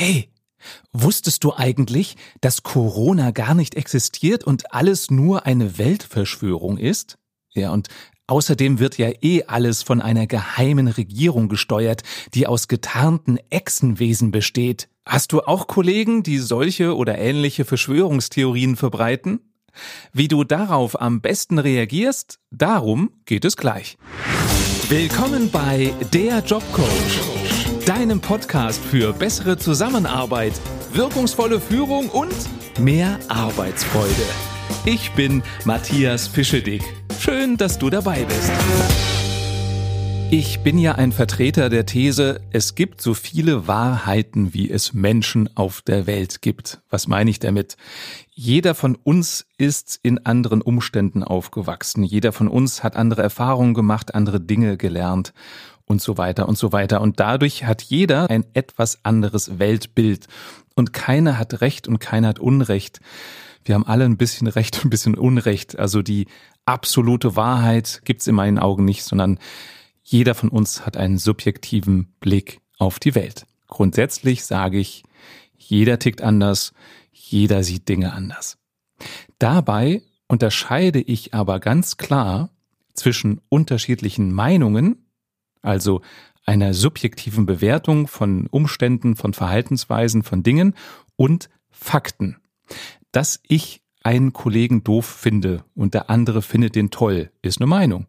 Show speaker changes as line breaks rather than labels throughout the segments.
Hey, wusstest du eigentlich, dass Corona gar nicht existiert und alles nur eine Weltverschwörung ist? Ja, und außerdem wird ja eh alles von einer geheimen Regierung gesteuert, die aus getarnten Echsenwesen besteht. Hast du auch Kollegen, die solche oder ähnliche Verschwörungstheorien verbreiten? Wie du darauf am besten reagierst, darum geht es gleich. Willkommen bei Der Jobcoach deinem Podcast für bessere Zusammenarbeit, wirkungsvolle Führung und mehr Arbeitsfreude. Ich bin Matthias Fischedick. Schön, dass du dabei bist. Ich bin ja ein Vertreter der These, es gibt so viele Wahrheiten, wie es Menschen auf der Welt gibt. Was meine ich damit? Jeder von uns ist in anderen Umständen aufgewachsen. Jeder von uns hat andere Erfahrungen gemacht, andere Dinge gelernt und so weiter und so weiter. Und dadurch hat jeder ein etwas anderes Weltbild. Und keiner hat Recht und keiner hat Unrecht. Wir haben alle ein bisschen Recht und ein bisschen Unrecht. Also die absolute Wahrheit gibt's in meinen Augen nicht, sondern jeder von uns hat einen subjektiven Blick auf die Welt. Grundsätzlich sage ich, jeder tickt anders, jeder sieht Dinge anders. Dabei unterscheide ich aber ganz klar zwischen unterschiedlichen Meinungen also einer subjektiven Bewertung von Umständen, von Verhaltensweisen, von Dingen und Fakten. Dass ich einen Kollegen doof finde und der andere findet den toll, ist eine Meinung.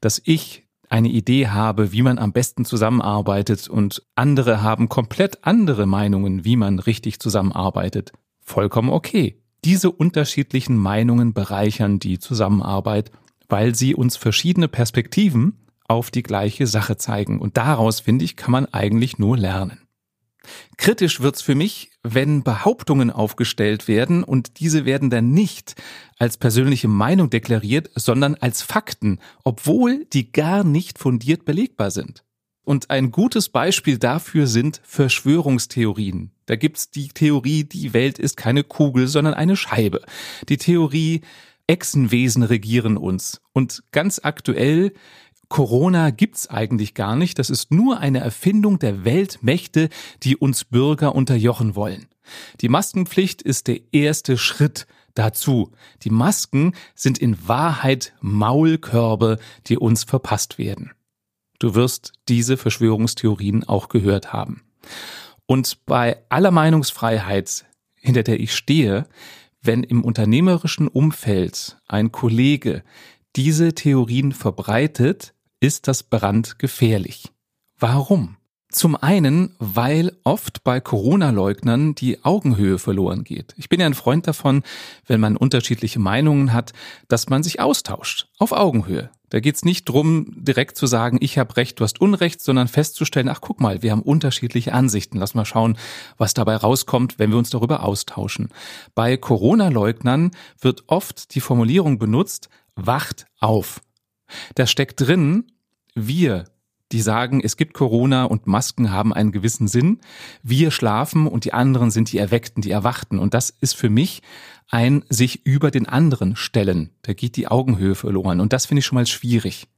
Dass ich eine Idee habe, wie man am besten zusammenarbeitet und andere haben komplett andere Meinungen, wie man richtig zusammenarbeitet, vollkommen okay. Diese unterschiedlichen Meinungen bereichern die Zusammenarbeit, weil sie uns verschiedene Perspektiven auf die gleiche Sache zeigen. Und daraus, finde ich, kann man eigentlich nur lernen. Kritisch wird's für mich, wenn Behauptungen aufgestellt werden und diese werden dann nicht als persönliche Meinung deklariert, sondern als Fakten, obwohl die gar nicht fundiert belegbar sind. Und ein gutes Beispiel dafür sind Verschwörungstheorien. Da gibt's die Theorie, die Welt ist keine Kugel, sondern eine Scheibe. Die Theorie, Echsenwesen regieren uns. Und ganz aktuell Corona gibt's eigentlich gar nicht. Das ist nur eine Erfindung der Weltmächte, die uns Bürger unterjochen wollen. Die Maskenpflicht ist der erste Schritt dazu. Die Masken sind in Wahrheit Maulkörbe, die uns verpasst werden. Du wirst diese Verschwörungstheorien auch gehört haben. Und bei aller Meinungsfreiheit, hinter der ich stehe, wenn im unternehmerischen Umfeld ein Kollege diese Theorien verbreitet, ist das brandgefährlich. Warum? Zum einen, weil oft bei Corona-Leugnern die Augenhöhe verloren geht. Ich bin ja ein Freund davon, wenn man unterschiedliche Meinungen hat, dass man sich austauscht, auf Augenhöhe. Da geht's nicht drum, direkt zu sagen, ich habe Recht, du hast Unrecht, sondern festzustellen, ach guck mal, wir haben unterschiedliche Ansichten. Lass mal schauen, was dabei rauskommt, wenn wir uns darüber austauschen. Bei Corona-Leugnern wird oft die Formulierung benutzt, wacht auf. Da steckt drin, wir, die sagen, es gibt Corona und Masken haben einen gewissen Sinn. Wir schlafen und die anderen sind die Erweckten, die Erwachten. Und das ist für mich ein sich über den anderen stellen. Da geht die Augenhöhe verloren. Und das finde ich schon mal schwierig.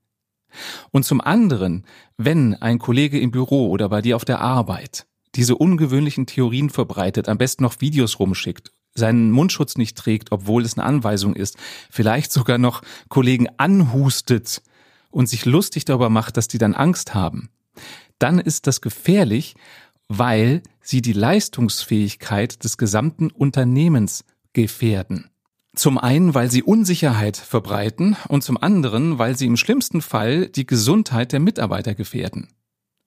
Und zum anderen, wenn ein Kollege im Büro oder bei dir auf der Arbeit diese ungewöhnlichen Theorien verbreitet, am besten noch Videos rumschickt seinen Mundschutz nicht trägt, obwohl es eine Anweisung ist, vielleicht sogar noch Kollegen anhustet und sich lustig darüber macht, dass die dann Angst haben, dann ist das gefährlich, weil sie die Leistungsfähigkeit des gesamten Unternehmens gefährden. Zum einen, weil sie Unsicherheit verbreiten und zum anderen, weil sie im schlimmsten Fall die Gesundheit der Mitarbeiter gefährden.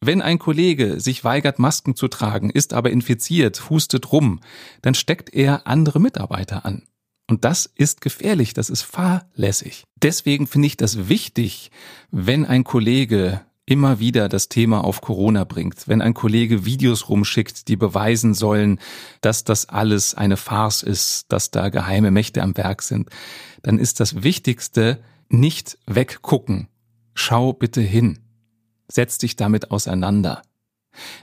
Wenn ein Kollege sich weigert, Masken zu tragen, ist aber infiziert, hustet rum, dann steckt er andere Mitarbeiter an. Und das ist gefährlich, das ist fahrlässig. Deswegen finde ich das wichtig, wenn ein Kollege immer wieder das Thema auf Corona bringt, wenn ein Kollege Videos rumschickt, die beweisen sollen, dass das alles eine Farce ist, dass da geheime Mächte am Werk sind, dann ist das Wichtigste nicht weggucken. Schau bitte hin setz dich damit auseinander.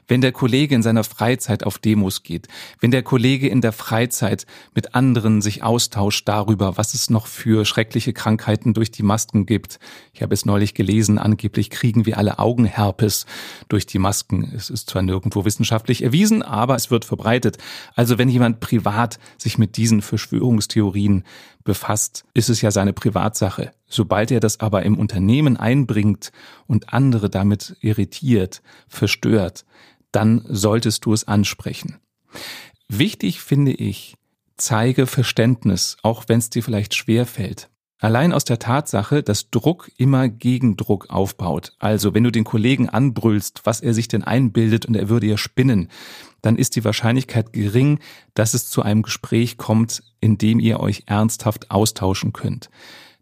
wenn der Kollege in seiner Freizeit auf Demos geht, wenn der Kollege in der Freizeit mit anderen sich austauscht darüber, was es noch für schreckliche Krankheiten durch die Masken gibt. Ich habe es neulich gelesen, angeblich kriegen wir alle Augenherpes durch die Masken. Es ist zwar nirgendwo wissenschaftlich erwiesen, aber es wird verbreitet. Also wenn jemand privat sich mit diesen Verschwörungstheorien befasst, ist es ja seine Privatsache. Sobald er das aber im Unternehmen einbringt und andere damit irritiert, verstört, dann solltest du es ansprechen. Wichtig finde ich, zeige Verständnis, auch wenn es dir vielleicht schwer fällt. Allein aus der Tatsache, dass Druck immer Gegendruck aufbaut. Also wenn du den Kollegen anbrüllst, was er sich denn einbildet und er würde ja spinnen, dann ist die Wahrscheinlichkeit gering, dass es zu einem Gespräch kommt, in dem ihr euch ernsthaft austauschen könnt.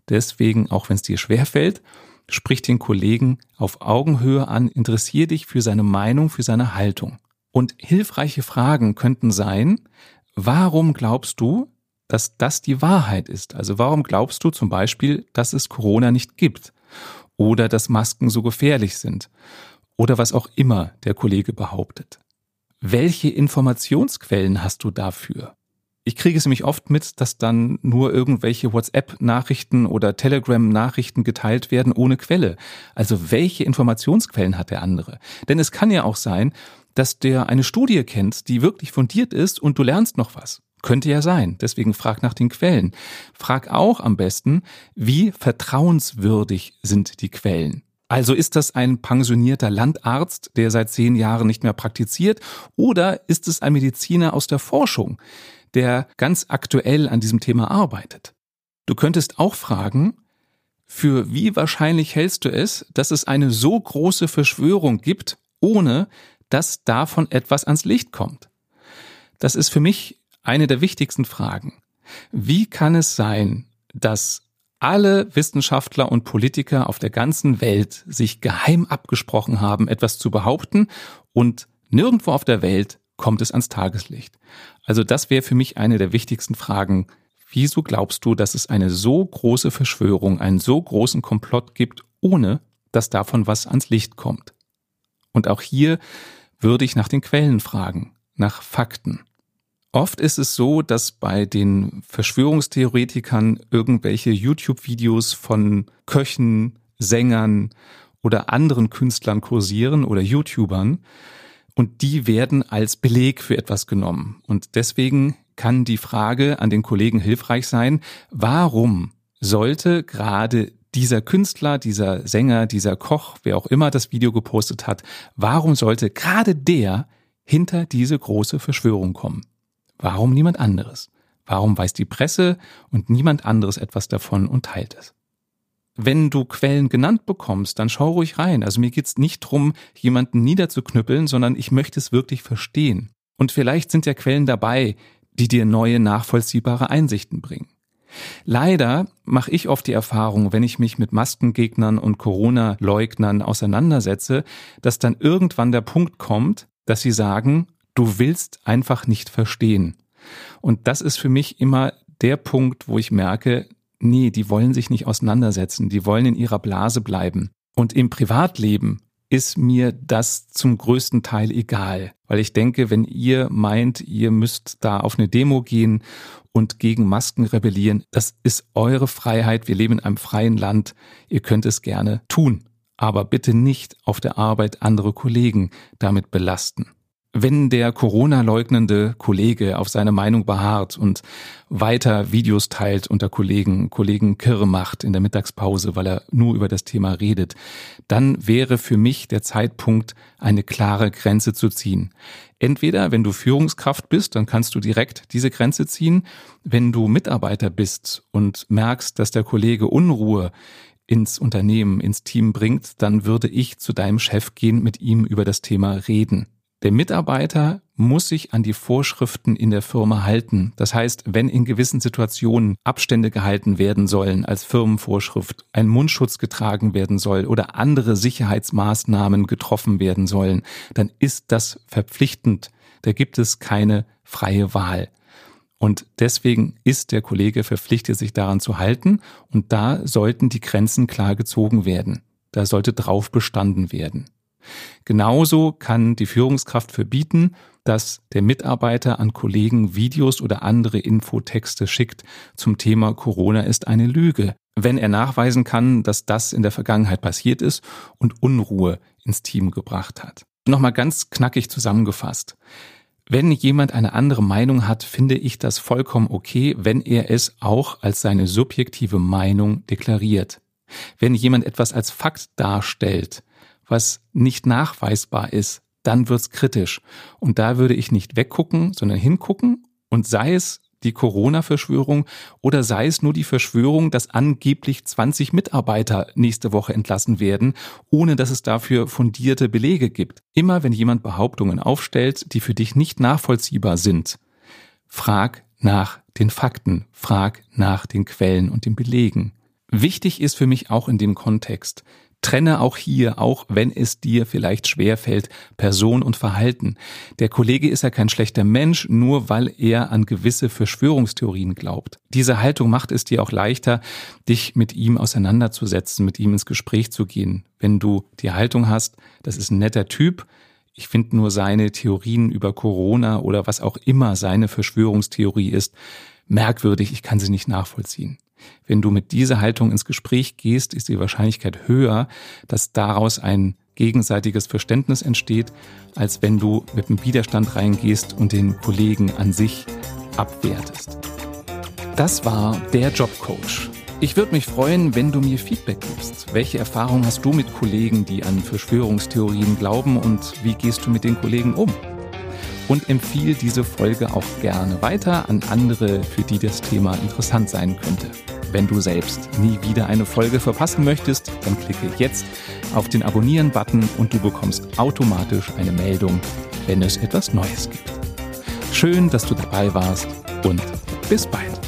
Deswegen, auch wenn es dir schwerfällt, sprich den Kollegen auf Augenhöhe an, interessier dich für seine Meinung, für seine Haltung. Und hilfreiche Fragen könnten sein, warum glaubst du, dass das die Wahrheit ist? Also warum glaubst du zum Beispiel, dass es Corona nicht gibt? Oder dass Masken so gefährlich sind? Oder was auch immer der Kollege behauptet. Welche Informationsquellen hast du dafür? Ich kriege es nämlich oft mit, dass dann nur irgendwelche WhatsApp-Nachrichten oder Telegram-Nachrichten geteilt werden ohne Quelle. Also welche Informationsquellen hat der andere? Denn es kann ja auch sein, dass der eine Studie kennt, die wirklich fundiert ist und du lernst noch was. Könnte ja sein. Deswegen frag nach den Quellen. Frag auch am besten, wie vertrauenswürdig sind die Quellen. Also ist das ein pensionierter Landarzt, der seit zehn Jahren nicht mehr praktiziert, oder ist es ein Mediziner aus der Forschung? Der ganz aktuell an diesem Thema arbeitet. Du könntest auch fragen, für wie wahrscheinlich hältst du es, dass es eine so große Verschwörung gibt, ohne dass davon etwas ans Licht kommt? Das ist für mich eine der wichtigsten Fragen. Wie kann es sein, dass alle Wissenschaftler und Politiker auf der ganzen Welt sich geheim abgesprochen haben, etwas zu behaupten und nirgendwo auf der Welt kommt es ans Tageslicht? Also das wäre für mich eine der wichtigsten Fragen. Wieso glaubst du, dass es eine so große Verschwörung, einen so großen Komplott gibt, ohne dass davon was ans Licht kommt? Und auch hier würde ich nach den Quellen fragen, nach Fakten. Oft ist es so, dass bei den Verschwörungstheoretikern irgendwelche YouTube-Videos von Köchen, Sängern oder anderen Künstlern kursieren oder YouTubern, und die werden als Beleg für etwas genommen. Und deswegen kann die Frage an den Kollegen hilfreich sein, warum sollte gerade dieser Künstler, dieser Sänger, dieser Koch, wer auch immer das Video gepostet hat, warum sollte gerade der hinter diese große Verschwörung kommen? Warum niemand anderes? Warum weiß die Presse und niemand anderes etwas davon und teilt es? Wenn du Quellen genannt bekommst, dann schau ruhig rein. Also mir geht's nicht drum, jemanden niederzuknüppeln, sondern ich möchte es wirklich verstehen. Und vielleicht sind ja Quellen dabei, die dir neue, nachvollziehbare Einsichten bringen. Leider mache ich oft die Erfahrung, wenn ich mich mit Maskengegnern und Corona-Leugnern auseinandersetze, dass dann irgendwann der Punkt kommt, dass sie sagen, du willst einfach nicht verstehen. Und das ist für mich immer der Punkt, wo ich merke, nee, die wollen sich nicht auseinandersetzen, die wollen in ihrer Blase bleiben. Und im Privatleben ist mir das zum größten Teil egal, weil ich denke, wenn ihr meint, ihr müsst da auf eine Demo gehen und gegen Masken rebellieren, das ist eure Freiheit, wir leben in einem freien Land, ihr könnt es gerne tun, aber bitte nicht auf der Arbeit andere Kollegen damit belasten wenn der Corona-leugnende Kollege auf seine Meinung beharrt und weiter Videos teilt unter Kollegen, Kollegen Kirre macht in der Mittagspause, weil er nur über das Thema redet, dann wäre für mich der Zeitpunkt, eine klare Grenze zu ziehen. Entweder, wenn du Führungskraft bist, dann kannst du direkt diese Grenze ziehen. Wenn du Mitarbeiter bist und merkst, dass der Kollege Unruhe ins Unternehmen, ins Team bringt, dann würde ich zu deinem Chef gehen, mit ihm über das Thema reden. Der Mitarbeiter muss sich an die Vorschriften in der Firma halten. Das heißt, wenn in gewissen Situationen Abstände gehalten werden sollen als Firmenvorschrift, ein Mundschutz getragen werden soll oder andere Sicherheitsmaßnahmen getroffen werden sollen, dann ist das verpflichtend. Da gibt es keine freie Wahl. Und deswegen ist der Kollege verpflichtet, sich daran zu halten. Und da sollten die Grenzen klar gezogen werden. Da sollte drauf bestanden werden. Genauso kann die Führungskraft verbieten, dass der Mitarbeiter an Kollegen Videos oder andere Infotexte schickt zum Thema Corona ist eine Lüge, wenn er nachweisen kann, dass das in der Vergangenheit passiert ist und Unruhe ins Team gebracht hat. Nochmal ganz knackig zusammengefasst. Wenn jemand eine andere Meinung hat, finde ich das vollkommen okay, wenn er es auch als seine subjektive Meinung deklariert. Wenn jemand etwas als Fakt darstellt, was nicht nachweisbar ist, dann wird's kritisch. Und da würde ich nicht weggucken, sondern hingucken und sei es die Corona-Verschwörung oder sei es nur die Verschwörung, dass angeblich 20 Mitarbeiter nächste Woche entlassen werden, ohne dass es dafür fundierte Belege gibt. Immer wenn jemand Behauptungen aufstellt, die für dich nicht nachvollziehbar sind, frag nach den Fakten, frag nach den Quellen und den Belegen. Wichtig ist für mich auch in dem Kontext, Trenne auch hier, auch wenn es dir vielleicht schwer fällt, Person und Verhalten. Der Kollege ist ja kein schlechter Mensch, nur weil er an gewisse Verschwörungstheorien glaubt. Diese Haltung macht es dir auch leichter, dich mit ihm auseinanderzusetzen, mit ihm ins Gespräch zu gehen. Wenn du die Haltung hast, das ist ein netter Typ, ich finde nur seine Theorien über Corona oder was auch immer seine Verschwörungstheorie ist, merkwürdig, ich kann sie nicht nachvollziehen. Wenn du mit dieser Haltung ins Gespräch gehst, ist die Wahrscheinlichkeit höher, dass daraus ein gegenseitiges Verständnis entsteht, als wenn du mit einem Widerstand reingehst und den Kollegen an sich abwertest. Das war der Jobcoach. Ich würde mich freuen, wenn du mir Feedback gibst. Welche Erfahrungen hast du mit Kollegen, die an Verschwörungstheorien glauben und wie gehst du mit den Kollegen um? Und empfiehl diese Folge auch gerne weiter an andere, für die das Thema interessant sein könnte. Wenn du selbst nie wieder eine Folge verpassen möchtest, dann klicke jetzt auf den Abonnieren-Button und du bekommst automatisch eine Meldung, wenn es etwas Neues gibt. Schön, dass du dabei warst und bis bald.